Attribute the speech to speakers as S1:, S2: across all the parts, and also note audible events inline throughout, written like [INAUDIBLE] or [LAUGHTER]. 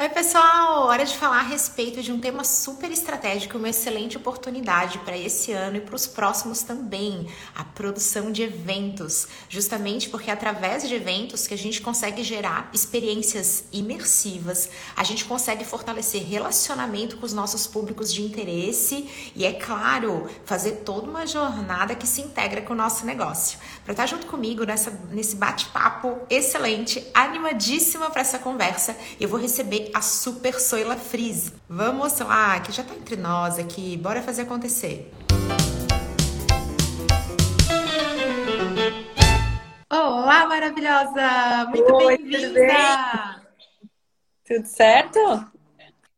S1: Oi, pessoal! Hora de falar a respeito de um tema super estratégico, uma excelente oportunidade para esse ano e para os próximos também, a produção de eventos. Justamente porque é através de eventos que a gente consegue gerar experiências imersivas, a gente consegue fortalecer relacionamento com os nossos públicos de interesse e, é claro, fazer toda uma jornada que se integra com o nosso negócio. Para estar junto comigo nessa, nesse bate-papo excelente, animadíssima para essa conversa, eu vou receber a Super Soila Frizz. Vamos lá, que já tá entre nós aqui. Bora fazer acontecer. Olá, maravilhosa! Muito bem-vinda!
S2: Tudo certo?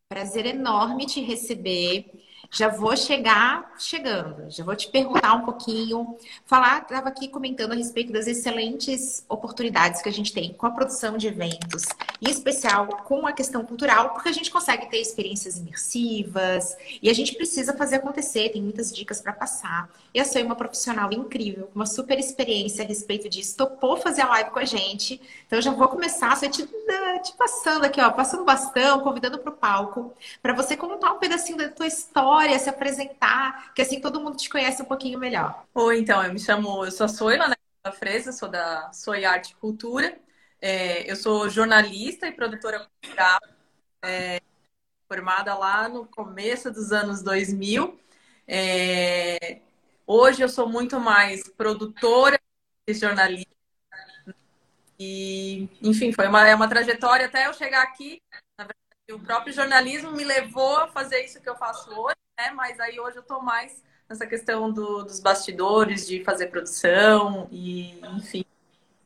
S1: Prazer enorme te receber já vou chegar chegando, já vou te perguntar um pouquinho, falar, estava aqui comentando a respeito das excelentes oportunidades que a gente tem com a produção de eventos, em especial com a questão cultural, porque a gente consegue ter experiências imersivas e a gente precisa fazer acontecer, tem muitas dicas para passar. E sou uma profissional incrível, com uma super experiência a respeito disso, topou fazer a live com a gente, então eu já vou começar só te, te passando aqui, ó, passando bastão, convidando para o palco, para você contar um pedacinho da tua história história, se apresentar, que assim todo mundo te conhece um pouquinho melhor.
S2: Oi, então, eu me chamo, eu sou a Soila, né, da Fresa, sou da Soy Arte e Cultura. É, eu sou jornalista e produtora cultural, é, formada lá no começo dos anos 2000. É, hoje eu sou muito mais produtora e jornalista. E, enfim, foi uma, é uma trajetória até eu chegar aqui. Na verdade, o próprio jornalismo me levou a fazer isso que eu faço hoje né? Mas aí hoje eu tô mais nessa questão do, dos bastidores, de fazer produção e, enfim,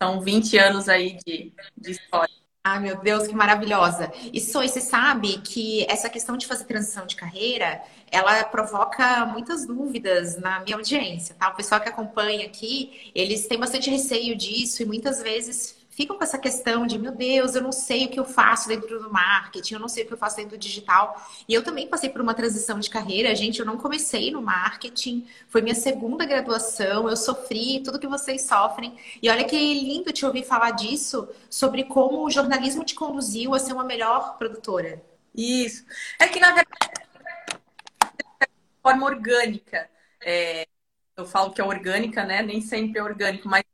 S2: são 20 anos aí de, de história.
S1: Ai, meu Deus, que maravilhosa. E Soy, você sabe que essa questão de fazer transição de carreira, ela provoca muitas dúvidas na minha audiência, tá? O pessoal que acompanha aqui, eles têm bastante receio disso e muitas vezes ficam com essa questão de, meu Deus, eu não sei o que eu faço dentro do marketing, eu não sei o que eu faço dentro do digital. E eu também passei por uma transição de carreira, gente, eu não comecei no marketing, foi minha segunda graduação, eu sofri tudo que vocês sofrem. E olha que lindo te ouvir falar disso, sobre como o jornalismo te conduziu a ser uma melhor produtora.
S2: Isso. É que, na verdade, de forma orgânica. É, eu falo que é orgânica, né? Nem sempre é orgânico, mas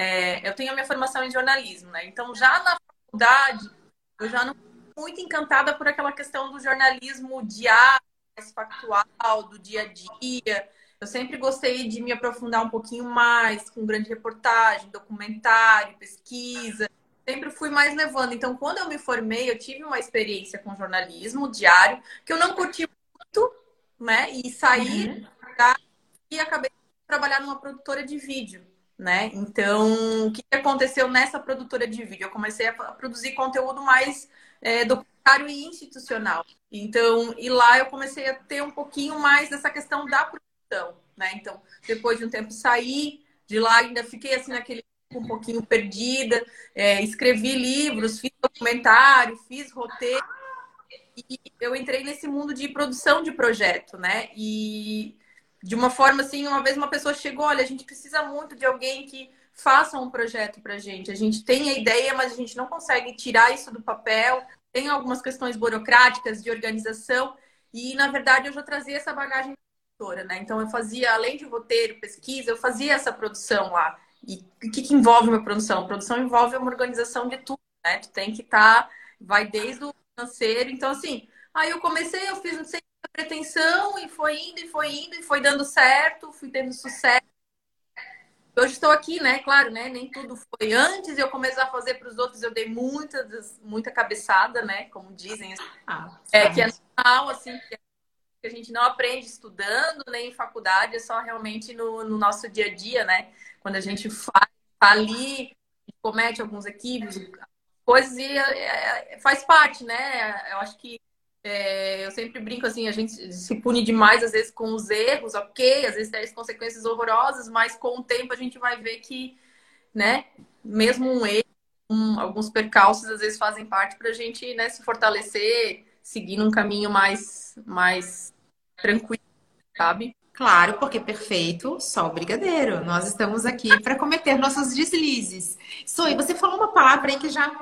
S2: é, eu tenho a minha formação em jornalismo, né? Então, já na faculdade, eu já não muito encantada por aquela questão do jornalismo diário, mais factual, do dia a dia. Eu sempre gostei de me aprofundar um pouquinho mais com grande reportagem, documentário, pesquisa. Sempre fui mais levando. Então, quando eu me formei, eu tive uma experiência com jornalismo diário que eu não curti muito, né? E saí uhum. e acabei de trabalhar numa produtora de vídeo né? Então, o que aconteceu nessa produtora de vídeo? Eu comecei a produzir conteúdo mais é, documentário e institucional. Então, e lá eu comecei a ter um pouquinho mais dessa questão da produção, né? Então, depois de um tempo saí de lá, ainda fiquei assim naquele um pouquinho perdida, é, escrevi livros, fiz documentário, fiz roteiro e eu entrei nesse mundo de produção de projeto, né? E de uma forma assim, uma vez uma pessoa chegou, olha, a gente precisa muito de alguém que faça um projeto para gente. A gente tem a ideia, mas a gente não consegue tirar isso do papel. Tem algumas questões burocráticas de organização e na verdade eu já trazia essa bagagem produtora, né? Então eu fazia além de roteiro, pesquisa, eu fazia essa produção lá. E o que, que envolve uma produção? A produção envolve uma organização de tudo, né? Tu tem que estar, tá, vai desde o financeiro. Então assim, aí eu comecei, eu fiz não sei pretensão e foi indo e foi indo e foi dando certo, fui tendo sucesso. Hoje estou aqui, né? Claro, né? Nem tudo foi antes eu começar a fazer para os outros, eu dei muita, muita cabeçada, né? Como dizem. Assim. Ah, é que é normal, assim, que a gente não aprende estudando, nem em faculdade, é só realmente no, no nosso dia a dia, né? Quando a gente faz ali, comete alguns equívocos, coisas e é, é, faz parte, né? Eu acho que é, eu sempre brinco assim, a gente se pune demais às vezes com os erros, ok, às vezes tem consequências horrorosas, mas com o tempo a gente vai ver que, né, mesmo um erro, um, alguns percalços às vezes fazem parte para a gente, né, se fortalecer, seguir num caminho mais, mais tranquilo, sabe?
S1: Claro, porque perfeito, só o brigadeiro. Nós estamos aqui para cometer nossos deslizes. Soy, você falou uma palavra aí que já,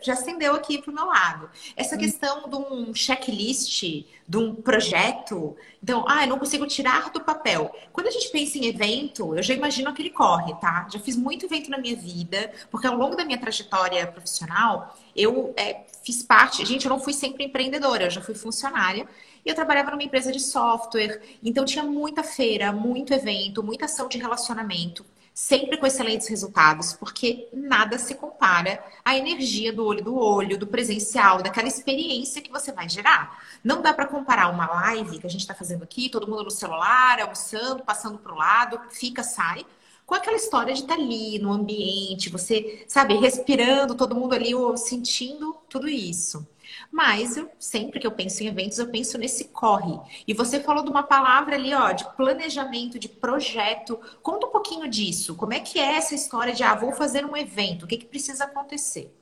S1: já acendeu aqui para o meu lado. Essa hum. questão de um checklist, de um projeto. Então, ah, eu não consigo tirar do papel. Quando a gente pensa em evento, eu já imagino que ele corre, tá? Já fiz muito evento na minha vida, porque ao longo da minha trajetória profissional, eu é, fiz parte. Gente, eu não fui sempre empreendedora, eu já fui funcionária. E eu trabalhava numa empresa de software, então tinha muita feira, muito evento, muita ação de relacionamento, sempre com excelentes resultados, porque nada se compara à energia do olho do olho, do presencial, daquela experiência que você vai gerar. Não dá para comparar uma live que a gente está fazendo aqui, todo mundo no celular, almoçando, passando para o lado, fica, sai com aquela história de estar tá ali no ambiente, você, sabe, respirando, todo mundo ali, sentindo tudo isso. Mas eu, sempre que eu penso em eventos, eu penso nesse corre. E você falou de uma palavra ali, ó, de planejamento, de projeto. Conta um pouquinho disso. Como é que é essa história de, ah, vou fazer um evento? O que, que precisa acontecer?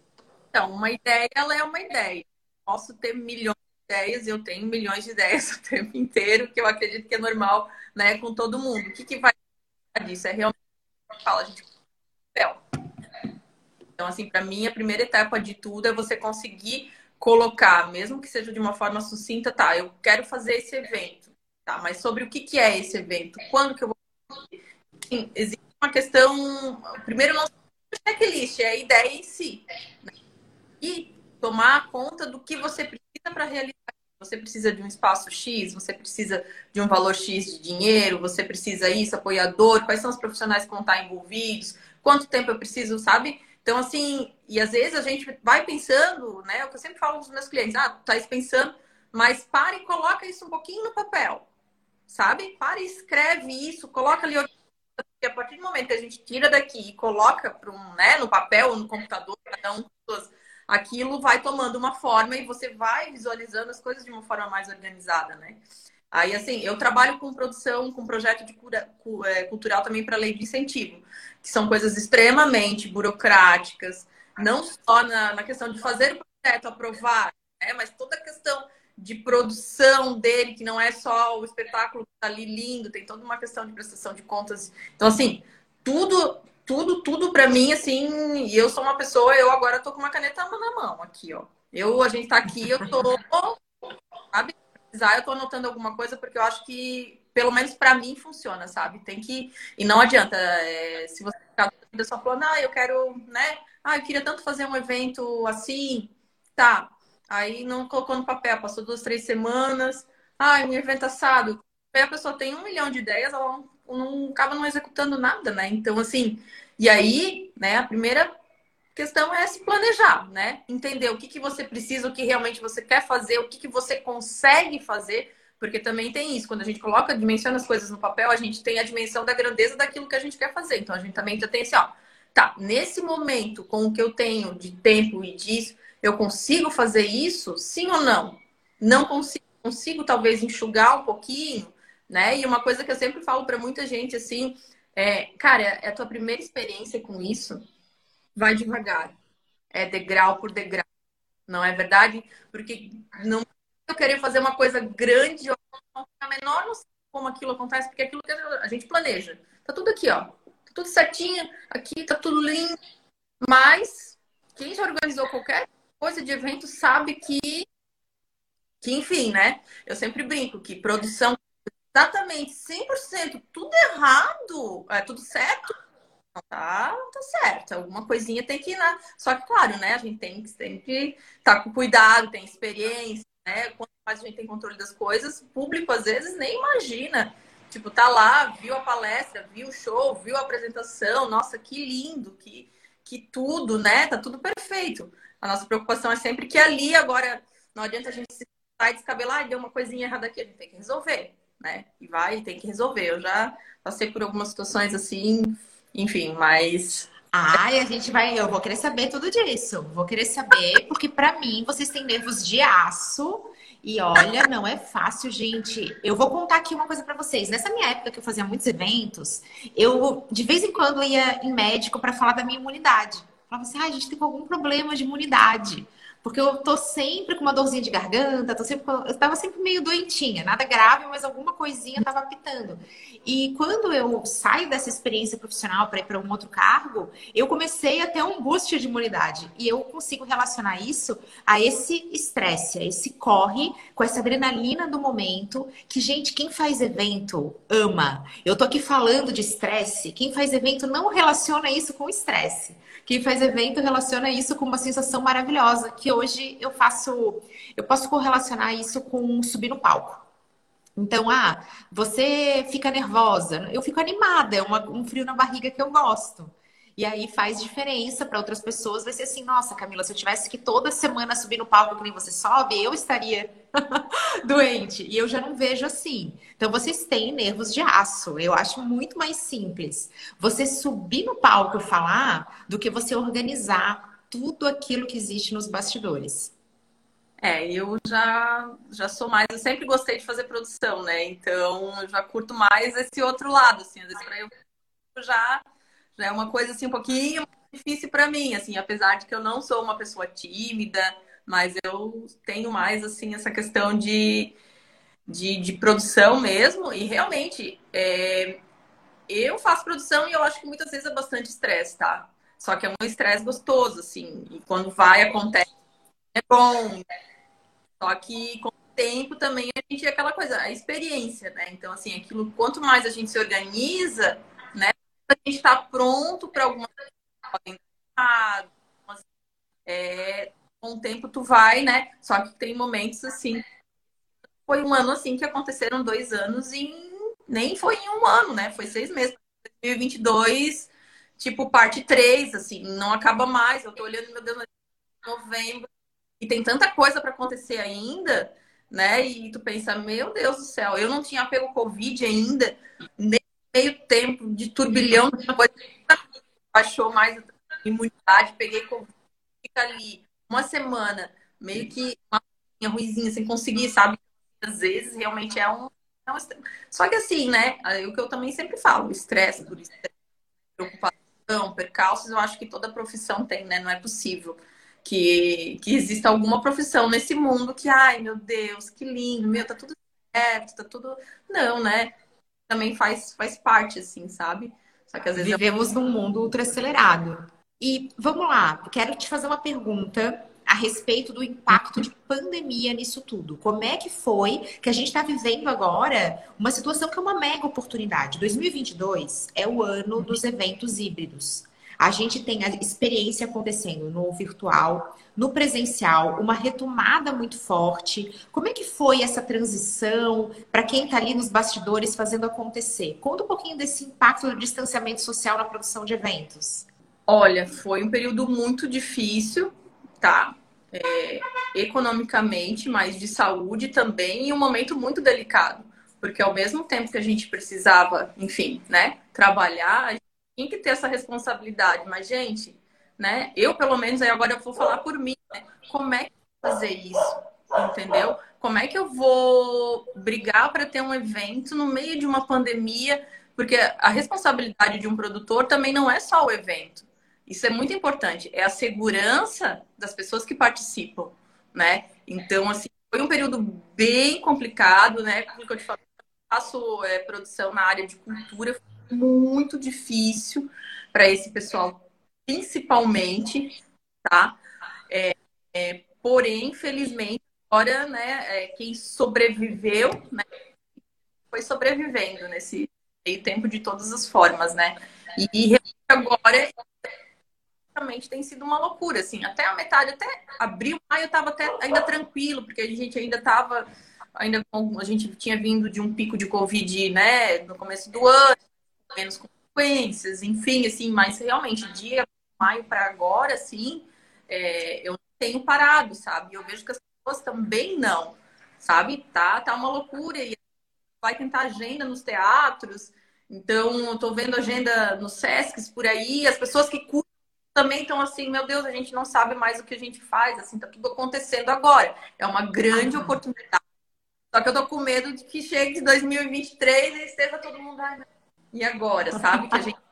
S2: Então, uma ideia, ela é uma ideia. Posso ter milhões de ideias, eu tenho milhões de ideias [LAUGHS] o tempo inteiro, que eu acredito que é normal, né, com todo mundo. O que, que vai disso? É realmente fala, a gente então, assim, para mim, a primeira etapa de tudo é você conseguir colocar, mesmo que seja de uma forma sucinta, tá, eu quero fazer esse evento, tá, mas sobre o que, que é esse evento? Quando que eu vou Sim, existe uma questão, primeiro não checklist, é a ideia em si. Né? E tomar conta do que você precisa para realizar. Você precisa de um espaço X, você precisa de um valor X de dinheiro, você precisa isso, apoiador, quais são os profissionais que vão estar envolvidos, quanto tempo eu preciso, sabe? Então, assim, e às vezes a gente vai pensando, né? É o que eu sempre falo dos meus clientes, ah, tá pensando, mas para e coloca isso um pouquinho no papel, sabe? Para e escreve isso, coloca ali. Porque a partir do momento que a gente tira daqui e coloca para um, né, no papel no computador, cada um aquilo vai tomando uma forma e você vai visualizando as coisas de uma forma mais organizada, né? Aí, assim, eu trabalho com produção, com projeto de cura, é, cultural também para lei de incentivo, que são coisas extremamente burocráticas, não só na, na questão de fazer o projeto, aprovar, né? mas toda a questão de produção dele, que não é só o espetáculo que tá ali lindo, tem toda uma questão de prestação de contas. Então, assim, tudo, tudo, tudo para mim, assim, e eu sou uma pessoa, eu agora tô com uma caneta na mão aqui, ó. Eu, a gente tá aqui, eu tô, sabe? eu tô anotando alguma coisa porque eu acho que, pelo menos para mim, funciona, sabe? Tem que. E não adianta, é, se você ficar só falando, ah, eu quero, né? Ah, eu queria tanto fazer um evento assim, tá. Aí não colocou no papel, passou duas, três semanas. Ah, um evento assado. Aí a pessoa tem um milhão de ideias, ela não, não acaba não executando nada, né? Então, assim, e aí, né, a primeira questão é se planejar, né? Entender o que, que você precisa, o que realmente você quer fazer, o que, que você consegue fazer, porque também tem isso. Quando a gente coloca, dimensiona as coisas no papel, a gente tem a dimensão da grandeza daquilo que a gente quer fazer. Então a gente também já tem assim, ó, tá, nesse momento, com o que eu tenho de tempo e disso, eu consigo fazer isso? Sim ou não? Não consigo, consigo talvez enxugar um pouquinho, né? E uma coisa que eu sempre falo para muita gente assim, é, cara, é a tua primeira experiência com isso vai devagar. É degrau por degrau. Não é verdade? Porque não eu querer fazer uma coisa grande, a menor não como aquilo acontece, porque aquilo que a gente planeja. Tá tudo aqui, ó. Tá tudo certinho, aqui tá tudo lindo. Mas quem já organizou qualquer coisa de evento sabe que que enfim, né? Eu sempre brinco que produção exatamente 100% tudo errado, é tudo certo, tá, tá certo. Alguma coisinha tem que ir lá. Só que, claro, né? A gente tem que sempre estar tá com cuidado, tem experiência, né? Quanto mais a gente tem controle das coisas, o público às vezes nem imagina. Tipo, tá lá, viu a palestra, viu o show, viu a apresentação, nossa, que lindo, que, que tudo, né? Tá tudo perfeito. A nossa preocupação é sempre que ali agora não adianta a gente se sai descabelar e deu uma coisinha errada aqui, a gente tem que resolver, né? E vai, tem que resolver. Eu já passei por algumas situações assim, enfim, mas.
S1: Ai, a gente vai. Eu vou querer saber tudo disso. Vou querer saber, porque para mim vocês têm nervos de aço. E olha, não é fácil, gente. Eu vou contar aqui uma coisa para vocês. Nessa minha época que eu fazia muitos eventos, eu de vez em quando ia em médico para falar da minha imunidade. Falava assim: ah, a gente tem algum problema de imunidade. Porque eu tô sempre com uma dorzinha de garganta, tô sempre, eu tava sempre meio doentinha, nada grave, mas alguma coisinha tava pitando. E quando eu saio dessa experiência profissional para ir para um outro cargo, eu comecei a ter um boost de imunidade. E eu consigo relacionar isso a esse estresse, a esse corre, com essa adrenalina do momento, que, gente, quem faz evento ama. Eu tô aqui falando de estresse, quem faz evento não relaciona isso com estresse. Quem faz evento relaciona isso com uma sensação maravilhosa, que hoje eu faço, eu posso correlacionar isso com subir no palco. Então, ah, você fica nervosa, eu fico animada, é uma, um frio na barriga que eu gosto. E aí faz diferença para outras pessoas. Vai ser assim, nossa, Camila, se eu tivesse que toda semana subir no palco que nem você sobe, eu estaria [LAUGHS] doente. E eu já não vejo assim. Então vocês têm nervos de aço. Eu acho muito mais simples você subir no palco e falar do que você organizar tudo aquilo que existe nos bastidores.
S2: É, eu já, já sou mais, eu sempre gostei de fazer produção, né? Então eu já curto mais esse outro lado, assim, às vezes pra eu já já é uma coisa assim um pouquinho difícil para mim, assim, apesar de que eu não sou uma pessoa tímida, mas eu tenho mais assim essa questão de, de, de produção mesmo e realmente é, eu faço produção e eu acho que muitas vezes é bastante estresse, tá? Só que é um estresse gostoso, assim, e quando vai acontece é bom. Só que com o tempo também a gente é aquela coisa, a experiência, né? Então assim, aquilo quanto mais a gente se organiza, né? a gente está pronto para alguma coisa é, com o tempo tu vai, né? Só que tem momentos assim. Foi um ano assim que aconteceram dois anos em. Nem foi em um ano, né? Foi seis meses. 2022, tipo, parte 3, assim, não acaba mais. Eu tô olhando, meu Deus, novembro. E tem tanta coisa para acontecer ainda, né? E tu pensa, meu Deus do céu, eu não tinha pego Covid ainda, nem meio tempo de turbilhão, depois baixou mais imunidade, peguei Covid, fica ali uma semana, meio que uma ruizinha, sem conseguir, sabe? Às vezes realmente é um, é um. Só que assim, né? O que eu também sempre falo, estresse, por estresse, preocupação, percalços, eu acho que toda profissão tem, né? Não é possível que, que exista alguma profissão nesse mundo que, ai meu Deus, que lindo, meu, tá tudo certo, tá tudo. Não, né? também faz, faz parte, assim, sabe?
S1: Só que às vezes. Vivemos eu... num mundo ultra acelerado. E vamos lá, quero te fazer uma pergunta a respeito do impacto de pandemia nisso tudo. Como é que foi que a gente está vivendo agora uma situação que é uma mega oportunidade? 2022 é o ano dos eventos híbridos. A gente tem a experiência acontecendo no virtual, no presencial, uma retomada muito forte. Como é que foi essa transição para quem está ali nos bastidores fazendo acontecer? Conta um pouquinho desse impacto do distanciamento social na produção de eventos.
S2: Olha, foi um período muito difícil, tá? É, economicamente, mas de saúde também, e um momento muito delicado, porque ao mesmo tempo que a gente precisava, enfim, né, trabalhar, tem que ter essa responsabilidade. Mas, gente, né? Eu, pelo menos, aí agora eu vou falar por mim, né? Como é que eu vou fazer isso? Entendeu? Como é que eu vou brigar para ter um evento no meio de uma pandemia? Porque a responsabilidade de um produtor também não é só o evento. Isso é muito importante. É a segurança das pessoas que participam, né? Então, assim, foi um período bem complicado, né? Como eu te eu faço é, produção na área de cultura, muito difícil para esse pessoal, principalmente, tá? É, é, porém, felizmente, agora, né, é, quem sobreviveu, né, foi sobrevivendo nesse meio tempo de todas as formas, né? E agora tem sido uma loucura, assim, até a metade, até abril, maio eu tava até ainda tranquilo, porque a gente ainda tava ainda a gente tinha vindo de um pico de Covid, né, no começo do ano, menos consequências, enfim, assim, mas realmente, dia maio para agora, assim, é, eu não tenho parado, sabe? Eu vejo que as pessoas também não, sabe? Tá, tá uma loucura e vai tentar agenda nos teatros, então eu tô vendo agenda nos Sescs por aí, as pessoas que curtem também estão assim, meu Deus, a gente não sabe mais o que a gente faz, assim, tá tudo acontecendo agora. É uma grande uhum. oportunidade. Só que eu tô com medo de que chegue 2023 e esteja todo mundo, e agora, sabe? Que a gente. [LAUGHS]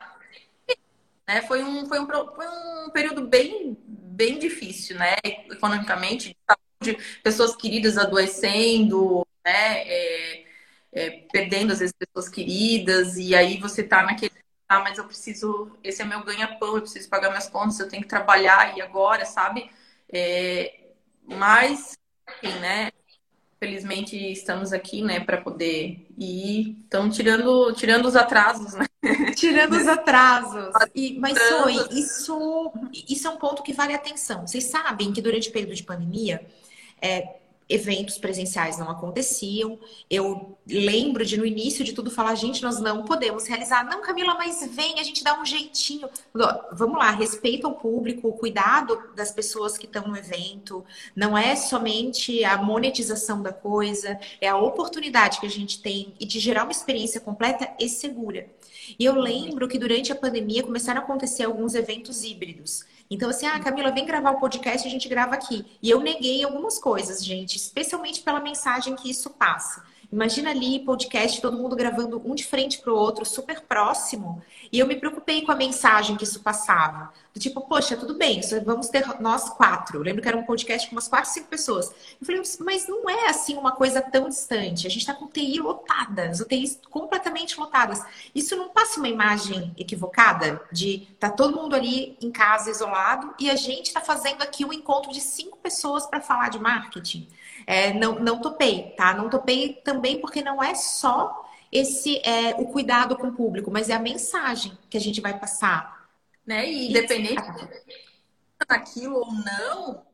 S2: Né? Foi, um, foi, um, foi um período bem, bem difícil, né? Economicamente, de pessoas queridas adoecendo, né? É, é, perdendo às vezes pessoas queridas, e aí você tá naquele. Ah, mas eu preciso. Esse é meu ganha-pão, eu preciso pagar minhas contas, eu tenho que trabalhar, e agora, sabe? É, mas, enfim, né? Felizmente estamos aqui, né, para poder ir. Então, tirando, tirando os atrasos, né? [LAUGHS]
S1: Tirando os atrasos. E, mas, Zoe, isso, isso é um ponto que vale atenção. Vocês sabem que durante o período de pandemia, é, eventos presenciais não aconteciam. Eu lembro de no início de tudo falar, gente, nós não podemos realizar. Não, Camila, mas vem, a gente dá um jeitinho. Vamos lá, respeito ao público, o cuidado das pessoas que estão no evento. Não é somente a monetização da coisa, é a oportunidade que a gente tem e de gerar uma experiência completa e segura. E eu lembro que durante a pandemia começaram a acontecer alguns eventos híbridos. Então, assim, ah, Camila, vem gravar o podcast, a gente grava aqui. E eu neguei algumas coisas, gente, especialmente pela mensagem que isso passa. Imagina ali podcast, todo mundo gravando um de frente para o outro, super próximo. E eu me preocupei com a mensagem que isso passava. Do tipo, poxa, tudo bem, vamos ter nós quatro. Eu lembro que era um podcast com umas quatro, cinco pessoas. Eu falei, mas não é assim uma coisa tão distante. A gente está com TI lotada, as UTIs completamente lotadas. Isso não passa uma imagem equivocada de tá todo mundo ali em casa isolado e a gente está fazendo aqui um encontro de cinco pessoas para falar de marketing. É, não, não topei, tá? Não topei também porque não é só esse é, o cuidado com o público, mas é a mensagem que a gente vai passar.
S2: Né? E independente daquilo ou não,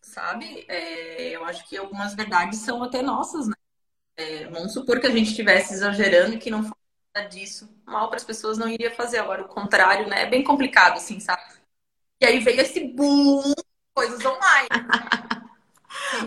S2: sabe? É, eu acho que algumas verdades são até nossas, né? É, vamos supor que a gente estivesse exagerando e que não fosse nada disso. Mal para as pessoas não iria fazer. Agora, o contrário, né? É bem complicado, assim, sabe? E aí veio esse boom coisas online. [LAUGHS]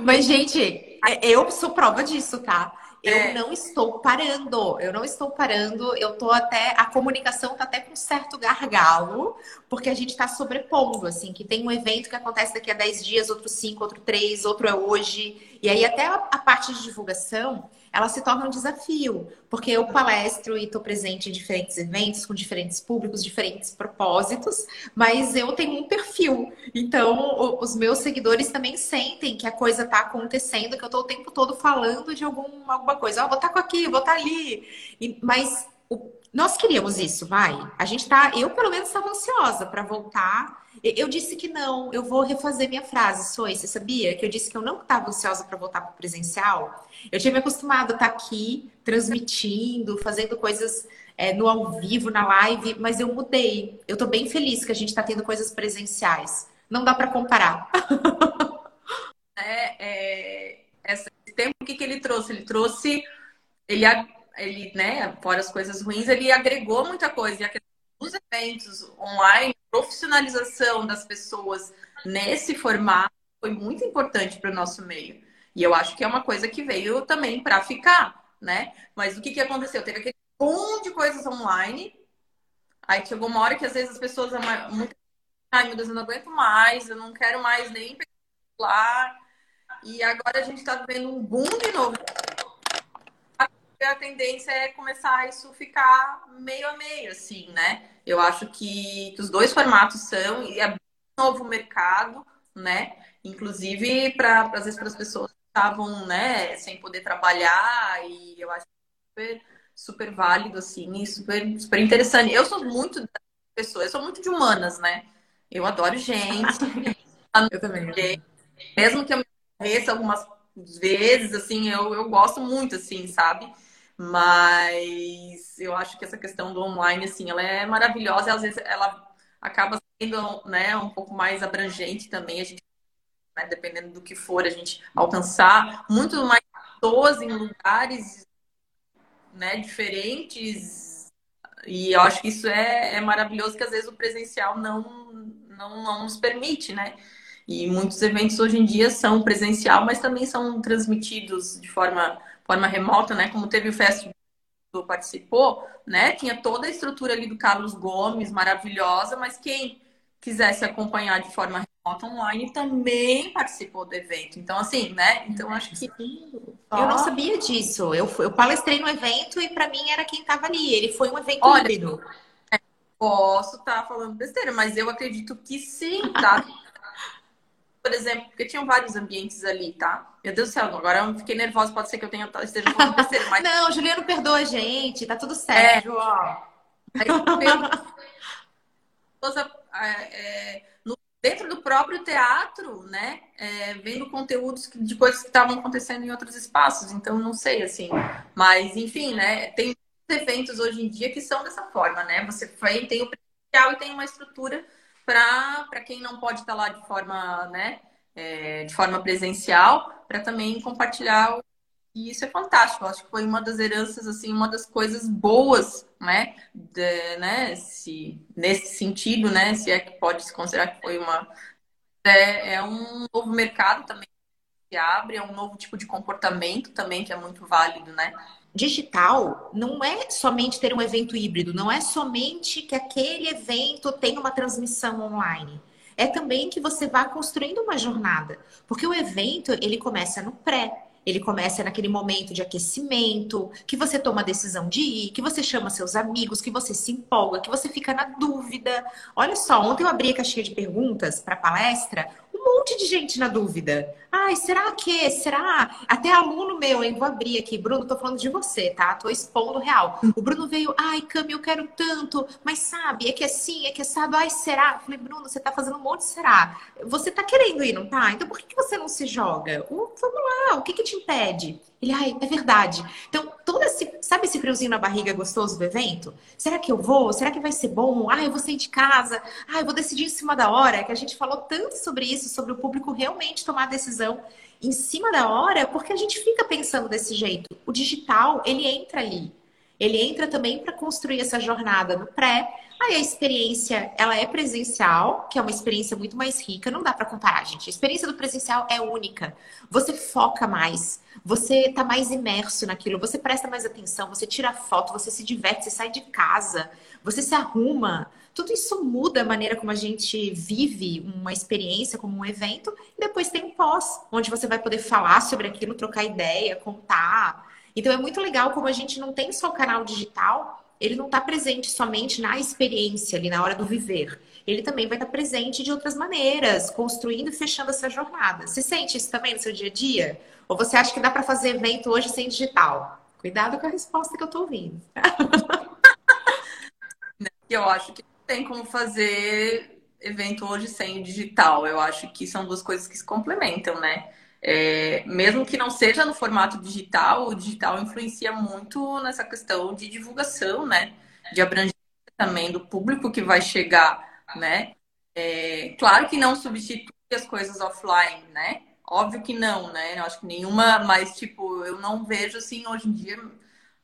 S1: Mas, gente, eu sou prova disso, tá? Eu é. não estou parando, eu não estou parando, eu tô até, a comunicação tá até com certo gargalo, porque a gente está sobrepondo, assim, que tem um evento que acontece daqui a 10 dias, outro 5, outro 3, outro é hoje, e aí até a, parte de divulgação, ela se torna um desafio, porque eu palestro e estou presente em diferentes eventos, com diferentes públicos, diferentes propósitos, mas eu tenho um perfil. Então, os meus seguidores também sentem que a coisa está acontecendo, que eu estou o tempo todo falando de algum, alguma coisa. oh, vou estar tá aqui, vou estar tá ali. E, mas o, nós queríamos isso, vai. A gente tá, eu pelo menos estava ansiosa para voltar. Eu disse que não, eu vou refazer minha frase, Soi, você sabia? Que eu disse que eu não estava ansiosa para voltar para o presencial. Eu tinha me acostumado a estar tá aqui, transmitindo, fazendo coisas é, no ao vivo, na live, mas eu mudei. Eu estou bem feliz que a gente está tendo coisas presenciais. Não dá para comparar. [LAUGHS]
S2: é, é, esse tempo, o que, que ele trouxe? Ele trouxe, ele, ele, né, fora as coisas ruins, ele agregou muita coisa. E a questão dos eventos online, profissionalização das pessoas nesse formato foi muito importante para o nosso meio. E eu acho que é uma coisa que veio também para ficar, né? Mas o que, que aconteceu? Teve aquele boom de coisas online. Aí chegou uma hora que às vezes as pessoas. Muito... Ai, meu Deus, eu não aguento mais, eu não quero mais nem lá. E agora a gente está vendo um boom de novo. A tendência é começar isso ficar meio a meio, assim, né? Eu acho que, que os dois formatos são, e é um novo mercado, né? Inclusive, para às vezes para as pessoas estavam, né, sem poder trabalhar e eu acho super, super válido, assim, e super, super interessante. Eu sou muito da pessoa, eu sou muito de humanas, né? Eu adoro gente. [LAUGHS]
S1: eu também.
S2: Mesmo que eu me conheça algumas vezes, assim, eu, eu gosto muito, assim, sabe? Mas eu acho que essa questão do online, assim, ela é maravilhosa e às vezes ela acaba sendo, né, um pouco mais abrangente também. A gente né, dependendo do que for, a gente alcançar muito mais pessoas em lugares né, diferentes. E eu acho que isso é, é maravilhoso, que às vezes o presencial não, não, não nos permite, né? E muitos eventos hoje em dia são presencial, mas também são transmitidos de forma, forma remota, né? Como teve o festival participou, né? Tinha toda a estrutura ali do Carlos Gomes, maravilhosa, mas quem quisesse acompanhar de forma remota online também participou do evento. Então, assim, né? Então, acho que.
S1: Eu não sabia disso. Eu, eu palestrei no evento e para mim era quem estava ali. Ele foi um evento
S2: Olha, híbrido. É, posso estar tá falando besteira, mas eu acredito que sim, tá? [LAUGHS] por exemplo, porque tinham vários ambientes ali, tá? Meu Deus do céu, agora eu fiquei nervosa, pode ser que eu tenha esteja falando [LAUGHS] besteira, mas.
S1: Não, Juliano perdoa a gente, tá tudo certo, é. João. Aí,
S2: é, é, no, dentro do próprio teatro, né? É, vendo conteúdos de coisas que estavam acontecendo em outros espaços. Então, não sei, assim. Mas, enfim, né? Tem eventos hoje em dia que são dessa forma, né? Você tem o presencial e tem uma estrutura para quem não pode estar lá de forma, né? É, de forma presencial, para também compartilhar e isso é fantástico. Acho que foi uma das heranças, assim, uma das coisas boas, né? De, né? Se, nesse sentido, né? Se é que pode se considerar que foi uma. É, é um novo mercado também que abre, é um novo tipo de comportamento também que é muito válido, né?
S1: Digital não é somente ter um evento híbrido, não é somente que aquele evento tenha uma transmissão online. É também que você vá construindo uma jornada, porque o evento ele começa no pré, ele começa naquele momento de aquecimento, que você toma a decisão de ir, que você chama seus amigos, que você se empolga, que você fica na dúvida. Olha só, ontem eu abri a caixinha de perguntas para palestra, um monte de gente na dúvida. Ai, será que? Será? Até aluno meu, hein? Vou abrir aqui. Bruno, tô falando de você, tá? Tô expondo real. O Bruno veio, ai, Cami, eu quero tanto, mas sabe, é que é assim, é que é sabe, ai, será? Eu falei, Bruno, você tá fazendo um monte de será. Você tá querendo ir, não tá? Então por que, que você não se joga? Vamos lá, o que que te impede? Ele, ai, é verdade. Então, todo esse, sabe esse friozinho na barriga gostoso do evento? Será que eu vou? Será que vai ser bom? Ah, eu vou sair de casa. Ah, eu vou decidir em cima da hora. Que a gente falou tanto sobre isso, sobre o público realmente tomar decisão em cima da hora, porque a gente fica pensando desse jeito. O digital, ele entra ali. Ele entra também para construir essa jornada no pré. Aí a experiência, ela é presencial, que é uma experiência muito mais rica, não dá para comparar, gente. A experiência do presencial é única. Você foca mais, você tá mais imerso naquilo, você presta mais atenção, você tira foto, você se diverte, você sai de casa, você se arruma. Tudo isso muda a maneira como a gente vive uma experiência como um evento. E depois tem o pós, onde você vai poder falar sobre aquilo, trocar ideia, contar. Então é muito legal como a gente não tem só o canal digital, ele não está presente somente na experiência ali na hora do viver. Ele também vai estar presente de outras maneiras, construindo e fechando essa jornada. Você sente isso também no seu dia a dia? Ou você acha que dá para fazer evento hoje sem digital? Cuidado com a resposta que eu estou ouvindo. [LAUGHS]
S2: eu acho que tem como fazer evento hoje sem digital. Eu acho que são duas coisas que se complementam, né? É, mesmo que não seja no formato digital, o digital influencia muito nessa questão de divulgação, né? De abrangência também do público que vai chegar, né? É, claro que não substitui as coisas offline, né? Óbvio que não, né? Eu acho que nenhuma, mas tipo, eu não vejo assim hoje em dia,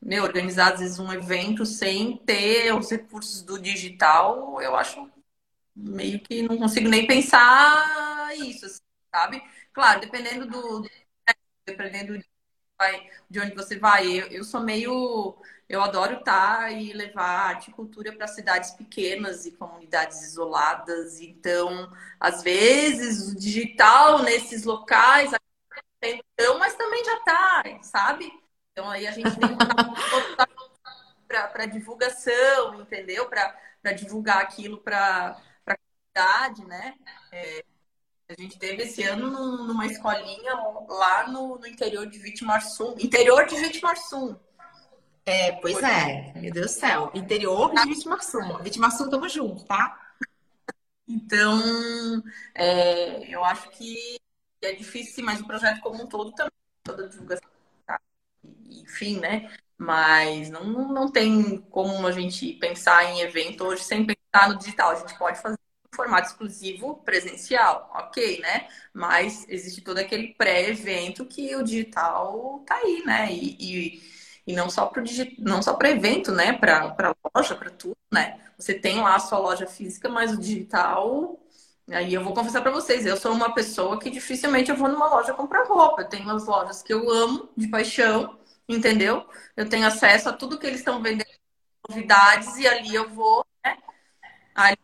S2: meu, organizar às vezes um evento sem ter os recursos do digital, eu acho meio que não consigo nem pensar isso, assim, sabe? Claro, dependendo do, do dependendo de, de onde você vai. Eu, eu sou meio. Eu adoro estar e levar arte e cultura para cidades pequenas e comunidades isoladas. Então, às vezes, o digital nesses locais, então, mas também já está, sabe? Então, aí a gente tem para divulgação, entendeu? Para divulgar aquilo para a comunidade, né? É, a gente teve esse ano numa escolinha lá no, no interior de Vitimarsum. Interior de Vitimarsum.
S1: É, pois Foi. é. Meu Deus do céu. Interior de Vitimarsum. Vitimarsum, tamo junto, tá?
S2: Então, é, eu acho que é difícil, mas o projeto como um todo também, toda a divulgação, tá? enfim, né? Mas não, não tem como a gente pensar em evento hoje sem pensar no digital. A gente pode fazer formato exclusivo presencial, ok, né? Mas existe todo aquele pré-evento que o digital tá aí, né? E, e, e não só para não só para evento, né? Para loja, para tudo, né? Você tem lá a sua loja física, mas o digital Aí eu vou confessar para vocês, eu sou uma pessoa que dificilmente eu vou numa loja comprar roupa. Eu tenho as lojas que eu amo de paixão, entendeu? Eu tenho acesso a tudo que eles estão vendendo, novidades, e ali eu vou, né? Ali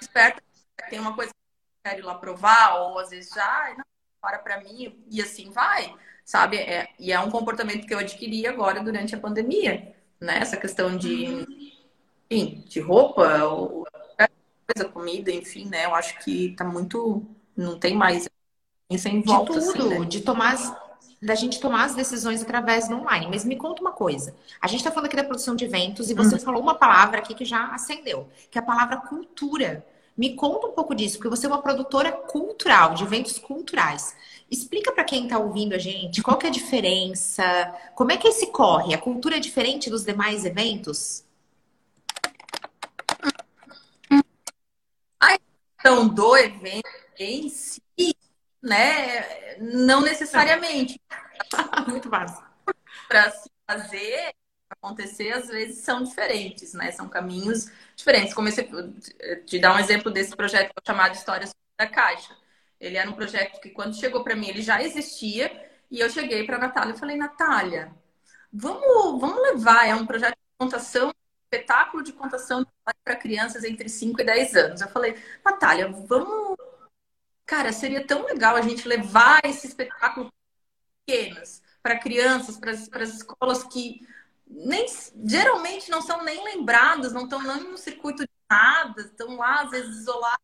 S2: esperta, tem uma coisa que eu quero ir lá provar, ou às vezes já, não, para para mim, e assim vai, sabe? É, e é um comportamento que eu adquiri agora durante a pandemia, né? Essa questão de, enfim, de roupa, ou coisa, comida, enfim, né? Eu acho que tá muito. Não tem mais sem volta,
S1: de tudo,
S2: assim, né?
S1: de tomar da gente tomar as decisões através do online. Mas me conta uma coisa. A gente está falando aqui da produção de eventos e você uhum. falou uma palavra aqui que já acendeu, que é a palavra cultura. Me conta um pouco disso, porque você é uma produtora cultural, de eventos culturais. Explica para quem está ouvindo a gente qual que é a diferença, como é que esse corre? A cultura é diferente dos demais eventos?
S2: A questão do evento em si né? Não necessariamente. [LAUGHS]
S1: Muito básico.
S2: Para se fazer acontecer, às vezes são diferentes, né? São caminhos diferentes. Comecei te dar um exemplo desse projeto chamado Histórias da Caixa. Ele era um projeto que, quando chegou para mim, ele já existia. E eu cheguei para a Natália e falei, Natália, vamos, vamos levar. É um projeto de contação, espetáculo de contação para crianças entre 5 e 10 anos. Eu falei, Natália, vamos Cara, seria tão legal a gente levar esse espetáculo pequenos para crianças, para as escolas que nem geralmente não são nem lembradas, não estão nem no circuito de nada, estão lá às vezes isoladas,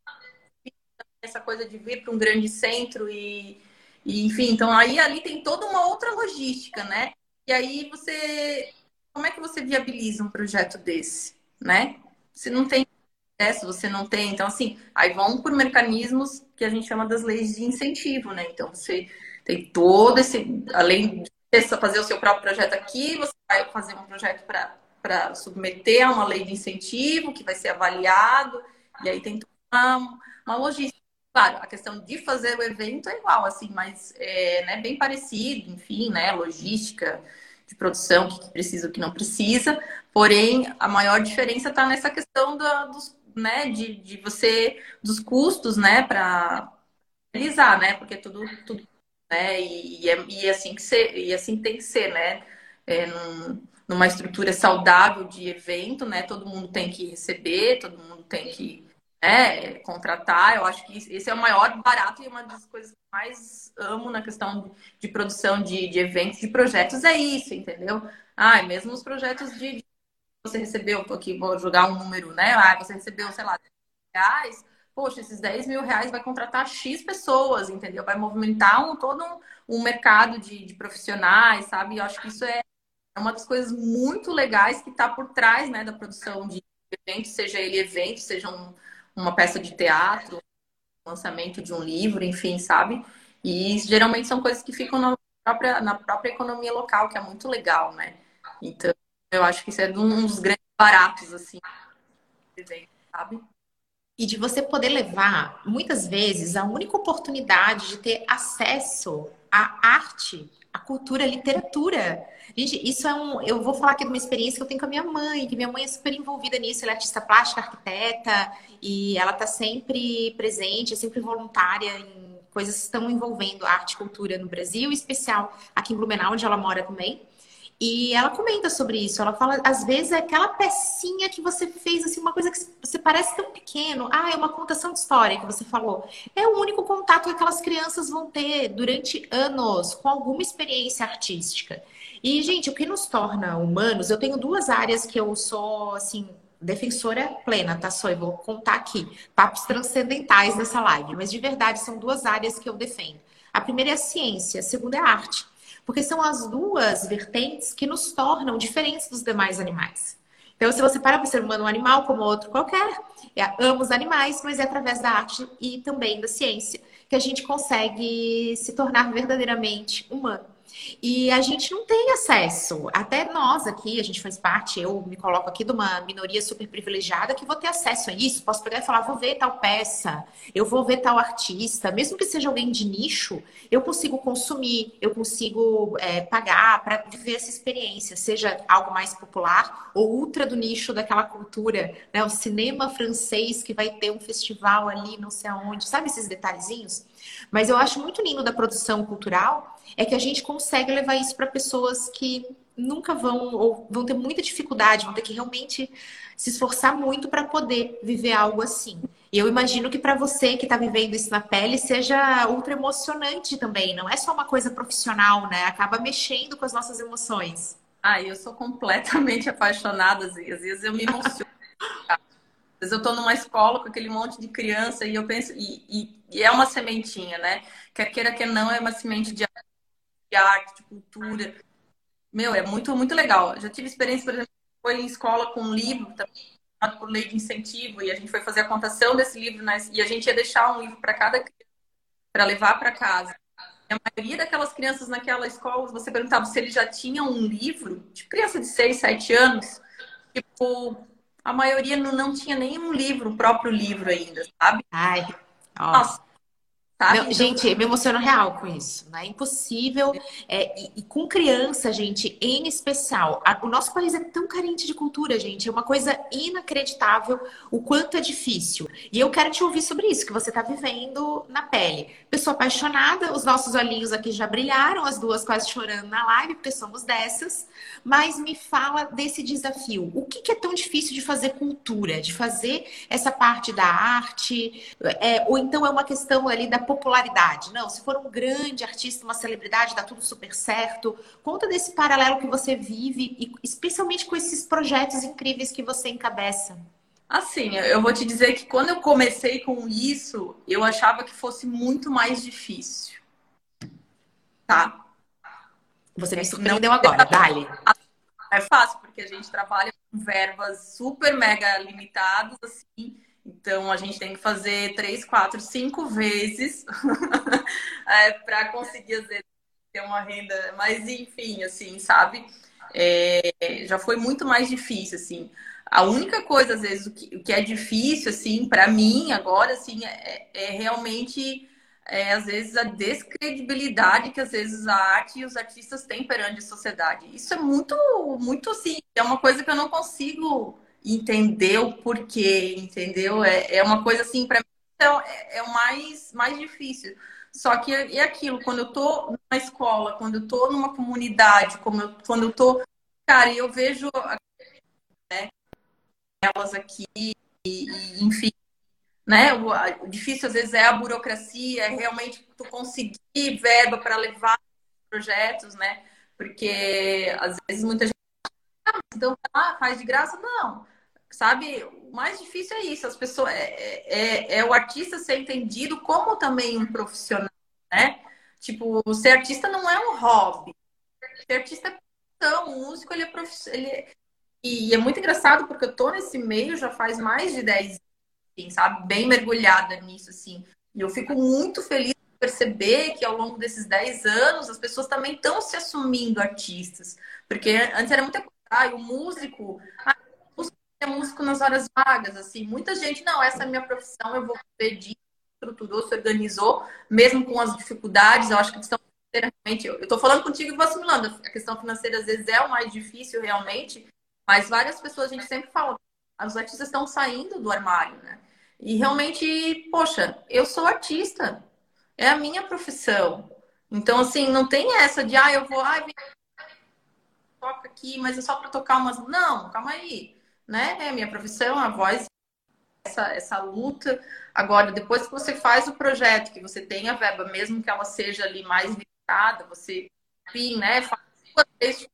S2: essa coisa de vir para um grande centro e, e, enfim, então aí ali tem toda uma outra logística, né? E aí você, como é que você viabiliza um projeto desse, né? Se não tem se você não tem. Então, assim, aí vão por mecanismos que a gente chama das leis de incentivo, né? Então, você tem todo esse. Além de fazer o seu próprio projeto aqui, você vai fazer um projeto para submeter a uma lei de incentivo, que vai ser avaliado, e aí tem uma, uma logística. Claro, a questão de fazer o evento é igual, assim, mas é né, bem parecido, enfim, né? Logística de produção, o que precisa, o que não precisa. Porém, a maior diferença está nessa questão da, dos né, de, de você, dos custos, né, para realizar, né, porque tudo, tudo né, e, e, é, e é assim que ser, e assim tem que ser, né, é, num, numa estrutura saudável de evento, né, todo mundo tem que receber, todo mundo tem que né, contratar, eu acho que esse é o maior barato e uma das coisas que mais amo na questão de produção de, de eventos, de projetos, é isso, entendeu? Ah, mesmo os projetos de, você recebeu, aqui vou jogar um número, né? Ah, você recebeu, sei lá, 10 reais, poxa, esses 10 mil reais vai contratar X pessoas, entendeu? Vai movimentar um, todo um, um mercado de, de, profissionais, sabe? Eu acho que isso é, uma das coisas muito legais que está por trás né, da produção de eventos, seja ele evento, seja um, uma peça de teatro, lançamento de um livro, enfim, sabe? E geralmente são coisas que ficam na própria, na própria economia local, que é muito legal, né? Então, eu acho que isso é um dos grandes baratos, assim, sabe?
S1: E de você poder levar, muitas vezes, a única oportunidade de ter acesso à arte, à cultura, à literatura. Gente, isso é um. Eu vou falar aqui de uma experiência que eu tenho com a minha mãe, que minha mãe é super envolvida nisso. Ela é artista plástica, arquiteta, e ela está sempre presente, é sempre voluntária em coisas que estão envolvendo arte e cultura no Brasil, em especial aqui em Blumenau, onde ela mora também. E ela comenta sobre isso. Ela fala, às vezes, é aquela pecinha que você fez, assim, uma coisa que você parece tão pequeno. Ah, é uma contação de história que você falou. É o único contato que aquelas crianças vão ter durante anos com alguma experiência artística. E, gente, o que nos torna humanos, eu tenho duas áreas que eu sou, assim, defensora plena, tá? Só eu vou contar aqui. Papos transcendentais nessa live. Mas, de verdade, são duas áreas que eu defendo. A primeira é a ciência, a segunda é a arte. Porque são as duas vertentes que nos tornam diferentes dos demais animais. Então, se você para para ser humano um animal como outro qualquer, é, amo os animais, mas é através da arte e também da ciência que a gente consegue se tornar verdadeiramente humano. E a gente não tem acesso. Até nós aqui, a gente faz parte, eu me coloco aqui de uma minoria super privilegiada que vou ter acesso a isso. Posso pegar e falar, vou ver tal peça, eu vou ver tal artista, mesmo que seja alguém de nicho, eu consigo consumir, eu consigo é, pagar para viver essa experiência, seja algo mais popular ou ultra do nicho daquela cultura, né? O cinema francês que vai ter um festival ali, não sei aonde, sabe esses detalhezinhos? Mas eu acho muito lindo da produção cultural é que a gente consegue levar isso para pessoas que nunca vão ou vão ter muita dificuldade, vão ter que realmente se esforçar muito para poder viver algo assim. E eu imagino que para você que está vivendo isso na pele seja ultra emocionante também, não é só uma coisa profissional, né? Acaba mexendo com as nossas emoções.
S2: Ah, eu sou completamente [LAUGHS] apaixonada, às vezes eu me [LAUGHS] emociono. Vezes eu estou numa escola com aquele monte de criança e eu penso, e, e, e, é uma sementinha, né? Quer queira, quer não, é uma semente de arte, de cultura. Meu, é muito, muito legal. Já tive experiência, por exemplo, foi em escola com um livro, também, por lei de incentivo, e a gente foi fazer a contação desse livro, né? e a gente ia deixar um livro para cada criança, para levar para casa. E a maioria daquelas crianças naquela escola, você perguntava se eles já tinham um livro, de criança de 6, 7 anos, tipo, a maioria não, não tinha nenhum livro, o próprio livro ainda, sabe?
S1: Ai. Nossa, Meu, então... Gente, me emociono real com isso. Né? É impossível. É, e, e, com criança, gente, em especial. A, o nosso país é tão carente de cultura, gente. É uma coisa inacreditável o quanto é difícil. E eu quero te ouvir sobre isso, que você está vivendo na pele. Pessoa apaixonada, os nossos olhinhos aqui já brilharam, as duas quase chorando na live, porque somos dessas. Mas me fala desse desafio. O que, que é tão difícil de fazer cultura, de fazer essa parte da arte? É, ou então é uma questão ali da popularidade? Não, se for um grande artista, uma celebridade, dá tudo super certo. Conta desse paralelo que você vive, e especialmente com esses projetos incríveis que você encabeça.
S2: Assim, eu vou te dizer que quando eu comecei com isso, eu achava que fosse muito mais difícil. Tá?
S1: Você me surpreendeu agora, Dali.
S2: É fácil, porque a gente trabalha com verbas super mega limitadas, assim. Então a gente tem que fazer três, quatro, cinco vezes [LAUGHS] é, para conseguir vezes, ter uma renda. Mas enfim, assim, sabe? É, já foi muito mais difícil, assim. A única coisa, às vezes, o que, o que é difícil, assim, para mim agora, assim, é, é realmente é, às vezes, a descredibilidade que às vezes a arte e os artistas têm perante a sociedade. Isso é muito, muito assim, é uma coisa que eu não consigo entender o porquê, entendeu? É, é uma coisa assim, para mim é, é o mais, mais difícil. Só que é aquilo, quando eu tô numa escola, quando eu tô numa comunidade, como eu, quando eu tô. Cara, eu vejo né, elas aqui, e, e, enfim, né? O, o, difícil às vezes é a burocracia, é realmente tu conseguir verba para levar projetos, né? Porque às vezes muita gente ah, então ah, faz de graça, não. Sabe, o mais difícil é isso, as pessoas é, é, é o artista ser entendido como também um profissional, né? Tipo, ser artista não é um hobby. Ser artista é profissão, o músico ele é profissional. É, e é muito engraçado porque eu tô nesse meio já faz mais de 10 assim, sabe? Bem mergulhada nisso, assim. E eu fico muito feliz de perceber que ao longo desses 10 anos as pessoas também estão se assumindo artistas. Porque antes era muita coisa, ah, o músico, ah, é músico nas horas vagas, assim. Muita gente, não, essa é a minha profissão, eu vou pedir, estruturou, se organizou, mesmo com as dificuldades, eu acho que estão realmente. Eu estou falando contigo e vou assimilando. A questão financeira às vezes é o mais difícil, realmente, mas várias pessoas a gente sempre fala, os artistas estão saindo do armário, né? E realmente, poxa, eu sou artista. É a minha profissão. Então, assim, não tem essa de, ah, eu vou, ah, toca aqui, mas é só para tocar umas. Não, calma aí. Né? É a minha profissão, a voz, essa, essa luta. Agora, depois que você faz o projeto, que você tem a verba, mesmo que ela seja ali mais limitada, você, enfim, né, faz duas, três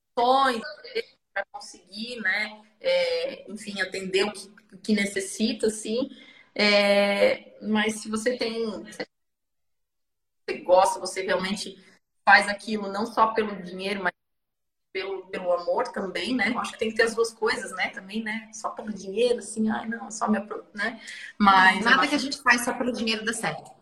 S2: para conseguir, né, é, enfim, atender o que, o que necessita, assim. É, mas se você tem. Você gosta, você realmente faz aquilo não só pelo dinheiro, mas pelo, pelo amor também, né? Eu acho que tem que ter as duas coisas, né? Também, né? Só pelo dinheiro, assim, ai, não, só minha. Né?
S1: Mas. Nada que a gente faz só pelo dinheiro dá certo.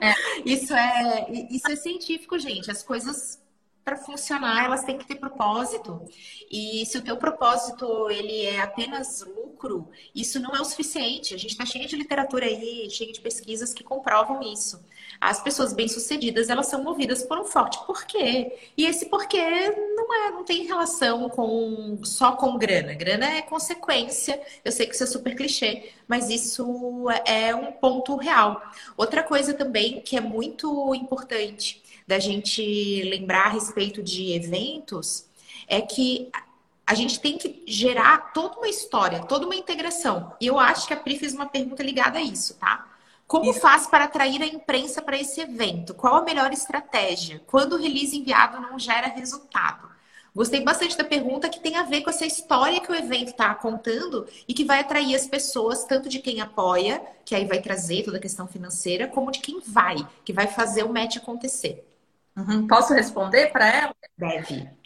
S1: É. [LAUGHS] isso, é, isso é científico, gente. As coisas para funcionar, elas têm que ter propósito. E se o teu propósito ele é apenas lucro, isso não é o suficiente. A gente está cheio de literatura aí, cheio de pesquisas que comprovam isso. As pessoas bem-sucedidas, elas são movidas por um forte porquê. E esse porquê não é, não tem relação com só com grana. Grana é consequência. Eu sei que isso é super clichê, mas isso é um ponto real. Outra coisa também que é muito importante da gente lembrar a respeito de eventos é que a gente tem que gerar toda uma história, toda uma integração. E eu acho que a Pri fez uma pergunta ligada a isso, tá? Como isso. faz para atrair a imprensa para esse evento? Qual a melhor estratégia? Quando o release enviado não gera resultado? Gostei bastante da pergunta que tem a ver com essa história que o evento está contando e que vai atrair as pessoas, tanto de quem apoia, que aí vai trazer toda a questão financeira, como de quem vai, que vai fazer o match acontecer.
S2: Uhum. Posso responder para ela?
S1: Deve.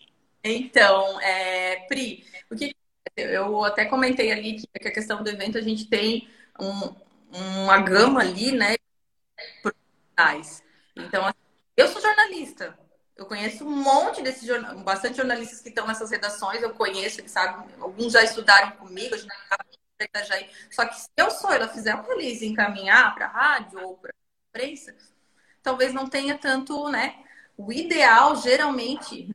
S2: Então, é, Pri, o que eu até comentei ali que a questão do evento a gente tem um, uma gama ali, né, profissionais. Então, assim, eu sou jornalista, eu conheço um monte desses jornalistas, bastante jornalistas que estão nessas redações, eu conheço, eles sabem, alguns já estudaram comigo, a gente já Só que se eu sou, ela fizer um release encaminhar para rádio ou para imprensa, talvez não tenha tanto, né? O ideal, geralmente,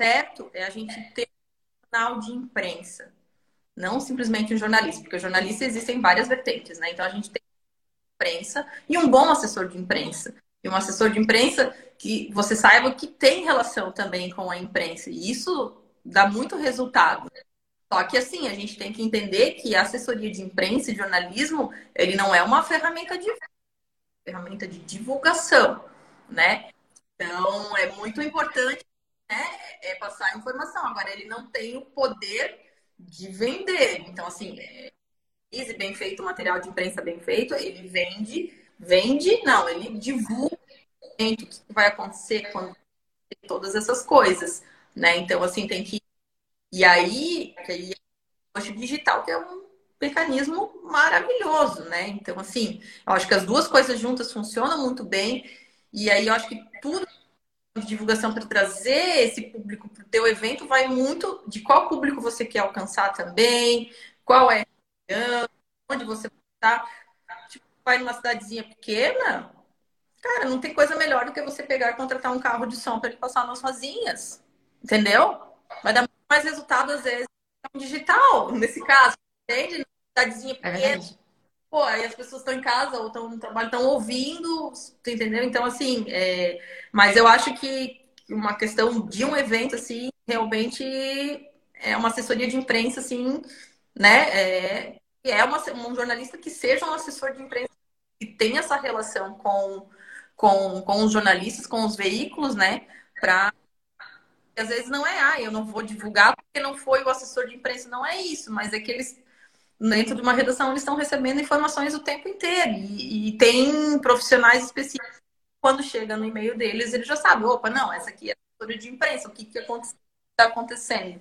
S2: certo, é a gente ter um canal de imprensa. Não simplesmente um jornalista, porque jornalista existem várias vertentes, né? Então a gente tem imprensa e um bom assessor de imprensa. E um assessor de imprensa que você saiba que tem relação também com a imprensa. E isso dá muito resultado. Só que assim, a gente tem que entender que a assessoria de imprensa e jornalismo, ele não é uma ferramenta de ferramenta de divulgação, né? Então, é muito importante né, é passar a informação. Agora, ele não tem o poder de vender. Então, assim, é, bem feito, material de imprensa bem feito, ele vende, vende, não, ele divulga o que vai acontecer quando todas essas coisas, né? Então, assim, tem que. E aí, aí hoje digital, que é um mecanismo maravilhoso, né? Então, assim, eu acho que as duas coisas juntas funcionam muito bem. E aí eu acho que tudo de divulgação para trazer esse público para o teu evento vai muito de qual público você quer alcançar também, qual é onde você está. Tipo, vai numa cidadezinha pequena, Cara, não tem coisa melhor do que você pegar e contratar um carro de som para ele passar nas rosinhas. Entendeu? Vai dar mais resultado, às vezes, digital, nesse caso. Entende? Cidadezinha é pequena. É Pô, aí as pessoas estão em casa ou estão no trabalho, estão ouvindo, entendeu? Então, assim, é... mas eu acho que uma questão de um evento, assim, realmente é uma assessoria de imprensa, assim, né? É, é uma, um jornalista que seja um assessor de imprensa que tenha essa relação com com, com os jornalistas, com os veículos, né? Para às vezes não é, ah, eu não vou divulgar porque não foi o assessor de imprensa, não é isso, mas é que eles, dentro de uma redação, eles estão recebendo informações o tempo inteiro. E, e tem profissionais específicos, quando chega no e-mail deles, eles já sabem, opa, não, essa aqui é assessora de imprensa, o que está acontecendo?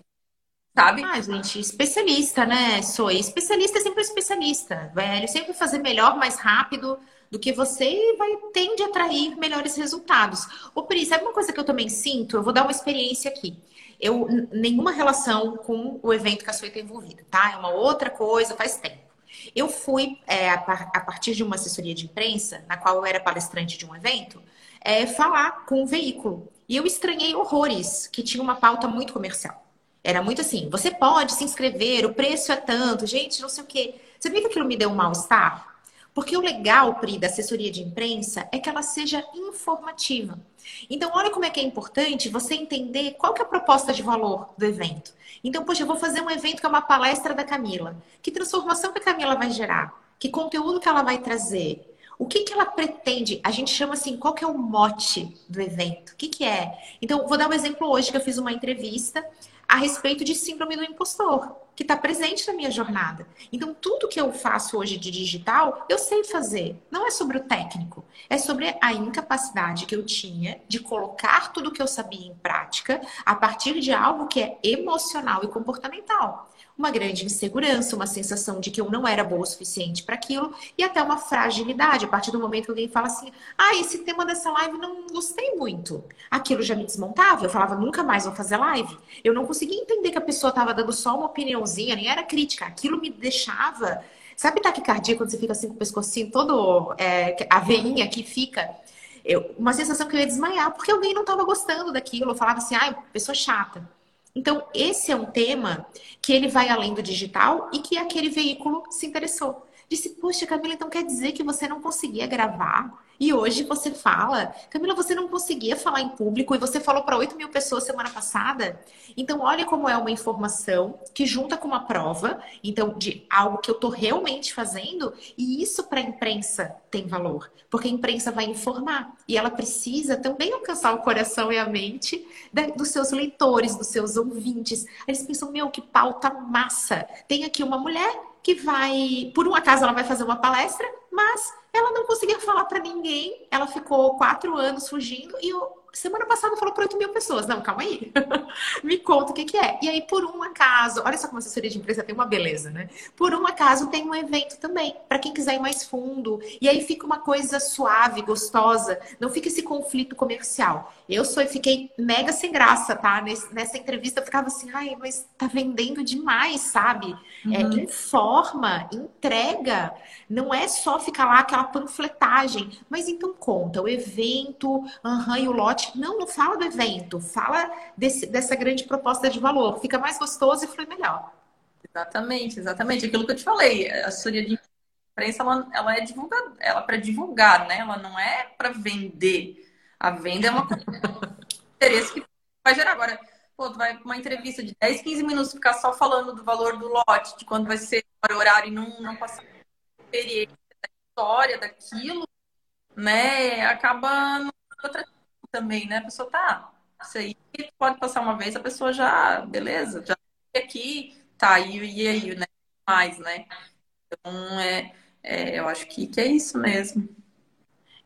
S2: Sabe?
S1: Ah, gente, especialista, né? Sou especialista é sempre especialista. Velho, sempre fazer melhor, mais rápido do que você e vai tende a atrair melhores resultados. O Pri, sabe uma coisa que eu também sinto? Eu vou dar uma experiência aqui. Eu nenhuma relação com o evento que a sua está envolvida, tá? É uma outra coisa, faz tempo. Eu fui, é, a, partir de uma assessoria de imprensa, na qual eu era palestrante de um evento, é, falar com o veículo. E eu estranhei horrores, que tinha uma pauta muito comercial. Era muito assim, você pode se inscrever, o preço é tanto, gente, não sei o quê. Você viu que aquilo me deu um mal-estar? Porque o legal, Pri, da assessoria de imprensa é que ela seja informativa. Então, olha como é que é importante você entender qual que é a proposta de valor do evento. Então, poxa, eu vou fazer um evento que é uma palestra da Camila. Que transformação que a Camila vai gerar? Que conteúdo que ela vai trazer? O que, que ela pretende? A gente chama assim, qual que é o mote do evento? O que, que é? Então, vou dar um exemplo hoje que eu fiz uma entrevista a respeito de síndrome do impostor, que está presente na minha jornada. Então, tudo que eu faço hoje de digital, eu sei fazer. Não é sobre o técnico, é sobre a incapacidade que eu tinha de colocar tudo que eu sabia em prática a partir de algo que é emocional e comportamental uma grande insegurança, uma sensação de que eu não era boa o suficiente para aquilo e até uma fragilidade. A partir do momento que alguém fala assim: ah, esse tema dessa live não gostei muito. Aquilo já me desmontava. Eu falava: nunca mais vou fazer live. Eu não conseguia entender que a pessoa estava dando só uma nem era crítica. Aquilo me deixava. Sabe taquicardia quando você fica assim com o pescocinho todo. É, a veinha que fica. Eu, uma sensação que eu ia desmaiar, porque alguém não estava gostando daquilo. Eu falava assim: ah, pessoa chata. Então, esse é um tema que ele vai além do digital e que aquele veículo se interessou. Disse, poxa, Camila, então quer dizer que você não conseguia gravar E hoje você fala, Camila, você não conseguia falar em público e você falou para 8 mil pessoas semana passada. Então, olha como é uma informação que junta com uma prova, então, de algo que eu estou realmente fazendo, e isso para a imprensa tem valor, porque a imprensa vai informar e ela precisa também alcançar o coração e a mente dos seus leitores, dos seus ouvintes. Eles pensam, meu, que pauta massa! Tem aqui uma mulher que vai, por um acaso, ela vai fazer uma palestra, mas ela não conseguia falar para ninguém. Ela ficou quatro anos fugindo e eu, semana passada falou para 8 mil pessoas. Não, calma aí. [LAUGHS] Me conta o que, que é. E aí, por um acaso, olha só como a assessoria de empresa tem uma beleza, né? Por um acaso, tem um evento também, para quem quiser ir mais fundo. E aí fica uma coisa suave, gostosa. Não fica esse conflito comercial. Eu sou, fiquei mega sem graça, tá? nessa entrevista eu ficava assim, ai, mas tá vendendo demais, sabe? É, uhum. É, informa, entrega. Não é só ficar lá aquela panfletagem. Mas então conta, o evento, uhum, e o lote. Não, não fala do evento. Fala desse, dessa grande proposta de valor. Fica mais gostoso e flui melhor.
S2: Exatamente, exatamente. Aquilo que eu te falei. A assessoria de imprensa, ela, ela é divulgada, ela é para divulgar, né? Ela não é para vender. A venda é uma interesse que vai gerar. Agora, pô, tu vai uma entrevista de 10, 15 minutos ficar só falando do valor do lote, de quando vai ser o horário e não, não passar experiência da história daquilo, né? Acaba outra também, né? A pessoa tá, isso aí pode passar uma vez, a pessoa já, beleza, já aqui, tá, e, e aí, né? Mais, né? Então, é, é, eu acho que, que é isso mesmo.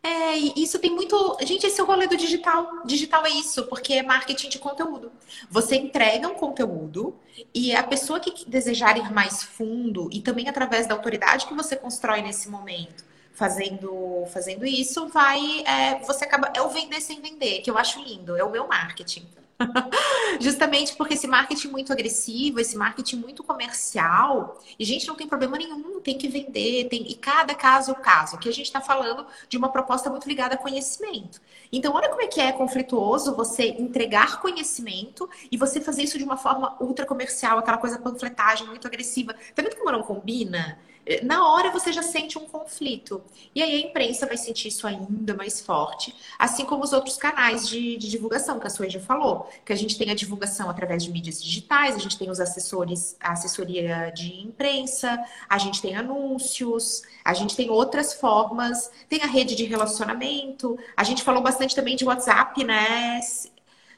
S1: É, isso tem muito. Gente, esse é o rolê do digital. Digital é isso, porque é marketing de conteúdo. Você entrega um conteúdo e a pessoa que desejar ir mais fundo, e também através da autoridade que você constrói nesse momento, fazendo, fazendo isso, vai. É, você acaba. É o vender sem vender, que eu acho lindo, é o meu marketing. [LAUGHS] Justamente porque esse marketing muito agressivo, esse marketing muito comercial, e gente não tem problema nenhum, tem que vender, tem e cada caso é o caso. Aqui a gente está falando de uma proposta muito ligada a conhecimento. Então, olha como é que é conflituoso você entregar conhecimento e você fazer isso de uma forma ultra comercial, aquela coisa panfletagem muito agressiva. Tá vendo como não combina? Na hora você já sente um conflito. E aí a imprensa vai sentir isso ainda mais forte, assim como os outros canais de, de divulgação, que a Suede falou, que a gente tem a divulgação através de mídias digitais, a gente tem os assessores, a assessoria de imprensa, a gente tem anúncios, a gente tem outras formas, tem a rede de relacionamento, a gente falou bastante também de WhatsApp, né?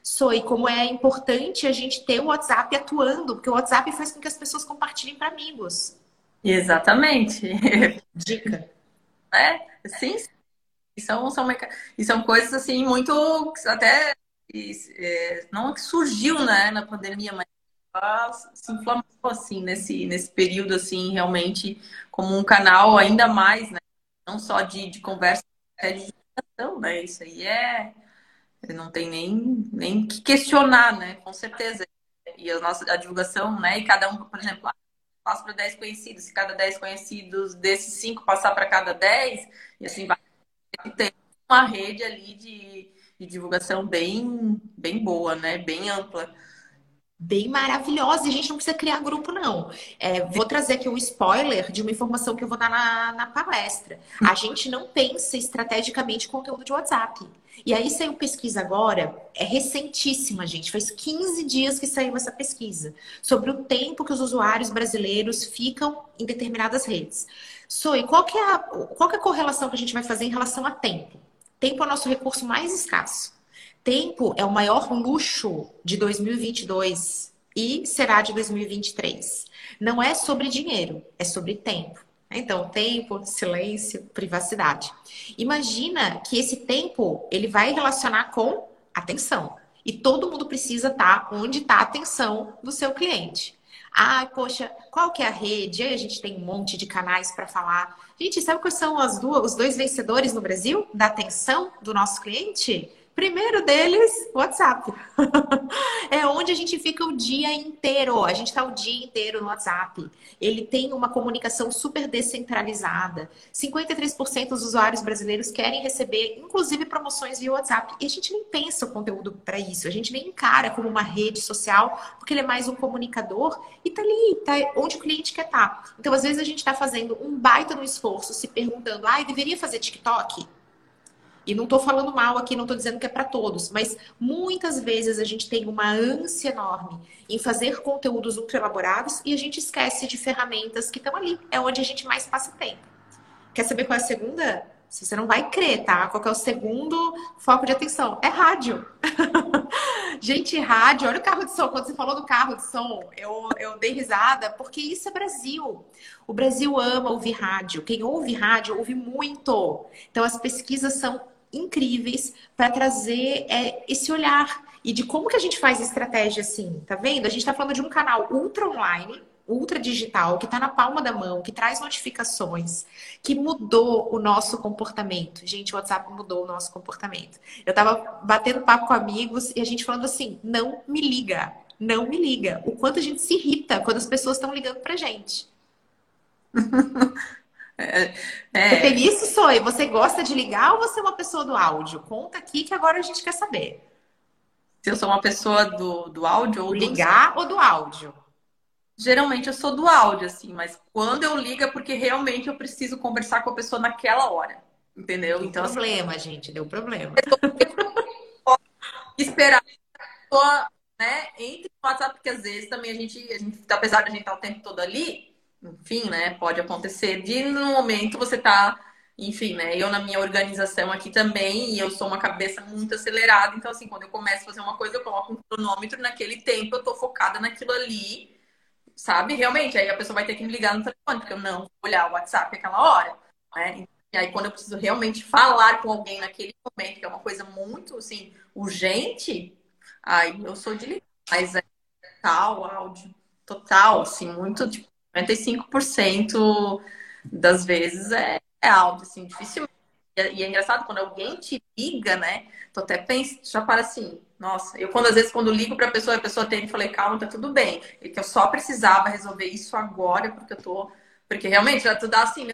S1: Soe, como é importante a gente ter o WhatsApp atuando, porque o WhatsApp faz com que as pessoas compartilhem para amigos.
S2: Exatamente.
S1: Dica. [LAUGHS]
S2: É, sim. E são, são, e são coisas assim muito até é, não que surgiu né, na pandemia, mas se inflamou assim nesse, nesse período assim realmente como um canal ainda mais, né? Não só de, de conversa, até de divulgação, né? Isso aí é não tem nem nem que questionar, né? Com certeza. E a nossa a divulgação, né? E cada um, por exemplo, passo para 10 conhecidos. Se cada 10 conhecidos desses 5 passar para cada 10, e assim vai ter uma rede ali de, de divulgação bem, bem boa, né? Bem ampla
S1: bem maravilhosa. E a gente não precisa criar grupo, não. É, vou trazer aqui um spoiler de uma informação que eu vou dar na, na palestra. A gente não pensa estrategicamente conteúdo de WhatsApp. E aí saiu pesquisa agora, é recentíssima, gente. Faz 15 dias que saiu essa pesquisa sobre o tempo que os usuários brasileiros ficam em determinadas redes. Soe, qual que é a, qual que é a correlação que a gente vai fazer em relação a tempo? Tempo é o nosso recurso mais escasso. Tempo é o maior luxo de 2022 e será de 2023. Não é sobre dinheiro, é sobre tempo. Então, tempo, silêncio, privacidade. Imagina que esse tempo ele vai relacionar com atenção. E todo mundo precisa estar onde está a atenção do seu cliente. Ah, poxa, qual que é a rede? Aí a gente tem um monte de canais para falar. Gente, sabe quais são as duas, os dois vencedores no Brasil da atenção do nosso cliente? Primeiro deles, WhatsApp. [LAUGHS] é onde a gente fica o dia inteiro. A gente está o dia inteiro no WhatsApp. Ele tem uma comunicação super descentralizada. 53% dos usuários brasileiros querem receber, inclusive, promoções via WhatsApp. E a gente nem pensa o conteúdo para isso. A gente nem encara como uma rede social, porque ele é mais um comunicador e tá ali, tá onde o cliente quer estar. Tá. Então, às vezes, a gente está fazendo um baita no esforço, se perguntando: ah, deveria fazer TikTok? E não estou falando mal aqui, não estou dizendo que é para todos, mas muitas vezes a gente tem uma ânsia enorme em fazer conteúdos ultra elaborados e a gente esquece de ferramentas que estão ali. É onde a gente mais passa tempo. Quer saber qual é a segunda? Você não vai crer, tá? Qual é o segundo foco de atenção? É rádio. [LAUGHS] Gente, rádio, olha o carro de som. Quando você falou do carro de som, eu, eu dei risada, porque isso é Brasil. O Brasil ama ouvir rádio. Quem ouve rádio, ouve muito. Então, as pesquisas são incríveis para trazer é, esse olhar e de como que a gente faz estratégia assim, tá vendo? A gente está falando de um canal ultra online, ultra digital, que está na palma da mão, que traz notificações, que mudou o nosso comportamento. Gente, o WhatsApp mudou o nosso comportamento. Eu estava batendo papo com amigos e a gente falando assim: não me liga, não me liga. O quanto a gente se irrita quando as pessoas estão ligando pra gente. [LAUGHS] É, é... Você tem isso? Você gosta de ligar ou você é uma pessoa do áudio? Conta aqui que agora a gente quer saber.
S2: Se eu sou uma pessoa do, do áudio ou
S1: ligar do... ou do áudio?
S2: Geralmente eu sou do áudio, assim, mas quando eu ligo é porque realmente eu preciso conversar com a pessoa naquela hora. Entendeu?
S1: Deu então, assim, problema, assim, gente, deu problema. [LAUGHS]
S2: esperar a pessoa, né, entre no WhatsApp, porque às vezes também a gente, a gente, apesar de a gente estar o tempo todo ali, enfim, né, pode acontecer de no momento você tá, enfim, né, eu na minha organização aqui também, e eu sou uma cabeça muito acelerada, então assim, quando eu começo a fazer uma coisa, eu coloco um cronômetro naquele tempo, eu tô focada naquilo ali, sabe? Realmente, aí a pessoa vai ter que me ligar no telefone, porque eu não vou olhar o WhatsApp aquela hora, né? E aí, quando eu preciso realmente falar com alguém naquele momento, que é uma coisa muito, assim, urgente, aí eu sou de ligar. Mas é total, áudio, total, assim, muito, tipo, 95% das vezes é, é áudio, assim, dificilmente. E é engraçado quando alguém te liga, né? Tu até pensa, já para assim, nossa, eu quando às vezes quando ligo para a pessoa, a pessoa tem, falei, calma, tá tudo bem. E que eu só precisava resolver isso agora, porque eu tô. Porque realmente já tu dá assim,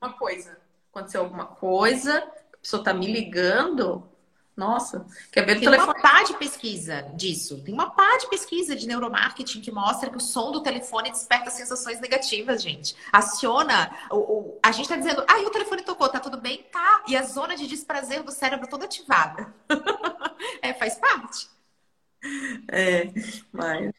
S2: uma coisa. Aconteceu alguma coisa, a pessoa tá me ligando, nossa, quer ver o
S1: Tem telefone? uma pá de pesquisa disso. Tem uma pá de pesquisa de neuromarketing que mostra que o som do telefone desperta sensações negativas, gente. Aciona. O, o a gente tá dizendo, ah, o telefone tocou, tá tudo bem? Tá. E a zona de desprazer do cérebro toda ativada. [LAUGHS] é, faz parte.
S2: É, mas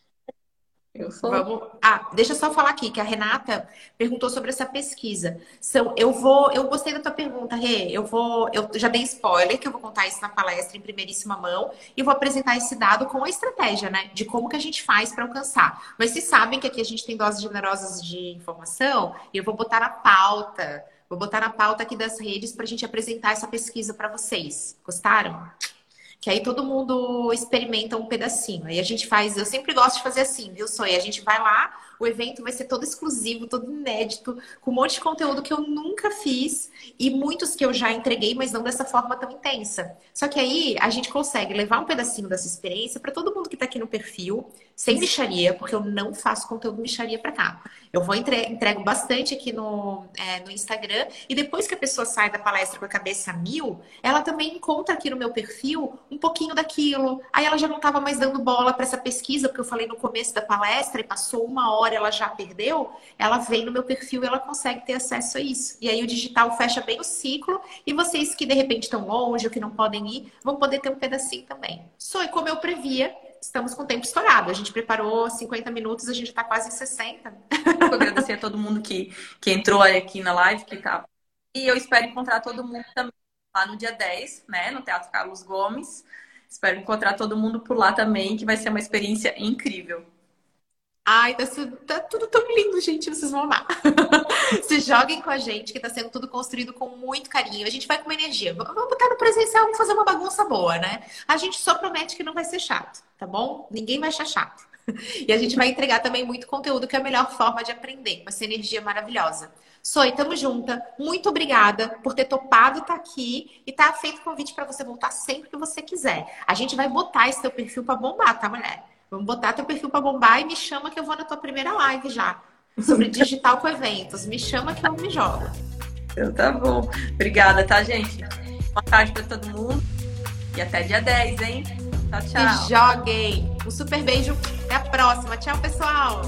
S1: eu sou... Vamos... Ah, deixa eu só falar aqui que a Renata perguntou sobre essa pesquisa. São, eu vou, eu gostei da tua pergunta, Rê. Eu vou, eu já dei spoiler que eu vou contar isso na palestra em primeiríssima mão e vou apresentar esse dado com a estratégia, né, de como que a gente faz para alcançar. Mas vocês sabem que aqui a gente tem doses generosas de informação e eu vou botar na pauta, vou botar na pauta aqui das redes para a gente apresentar essa pesquisa para vocês. Gostaram? Que aí todo mundo experimenta um pedacinho. Aí a gente faz, eu sempre gosto de fazer assim, viu, Soy? A gente vai lá, o evento vai ser todo exclusivo, todo inédito, com um monte de conteúdo que eu nunca fiz e muitos que eu já entreguei, mas não dessa forma tão intensa. Só que aí a gente consegue levar um pedacinho dessa experiência para todo mundo que está aqui no perfil, sem micharia, porque eu não faço conteúdo micharia para cá. Eu vou entre, entrego bastante aqui no, é, no Instagram e depois que a pessoa sai da palestra com a cabeça mil, ela também encontra aqui no meu perfil um pouquinho daquilo. Aí ela já não estava mais dando bola para essa pesquisa, porque eu falei no começo da palestra e passou uma hora ela já perdeu. Ela vem no meu perfil e ela consegue ter acesso a isso. E aí o digital fecha bem o ciclo e vocês que de repente estão longe ou que não podem ir, vão poder ter um pedacinho também. Só e como eu previa, estamos com o tempo estourado. A gente preparou 50 minutos, a gente está quase em 60.
S2: Vou agradecer a todo mundo que, que entrou aqui na live, que tá. E eu espero encontrar todo mundo também lá no dia 10, né, no Teatro Carlos Gomes. Espero encontrar todo mundo por lá também, que vai ser uma experiência incrível.
S1: Ai, tá, tá, tudo tão lindo, gente. Vocês vão amar. [LAUGHS] Se joguem com a gente, que tá sendo tudo construído com muito carinho. A gente vai com uma energia. Vamos botar no presencial, vamos fazer uma bagunça boa, né? A gente só promete que não vai ser chato, tá bom? Ninguém vai achar chato. [LAUGHS] E a gente vai entregar também muito conteúdo, que é a melhor forma de aprender, com essa energia maravilhosa. Soi, tamo junta. Muito obrigada por ter topado estar tá aqui e tá feito convite para você voltar sempre que você quiser. A gente vai botar esse teu perfil para bombar, tá, mulher? Vamos botar teu perfil para bombar e me chama que eu vou na tua primeira live já. Sobre digital com eventos. Me chama que eu me jogo.
S2: Então tá bom. Obrigada, tá, gente? Boa tarde para todo mundo. E até dia 10, hein? Tchau, tchau.
S1: Me joguem. Um super beijo. Até a próxima. Tchau, pessoal.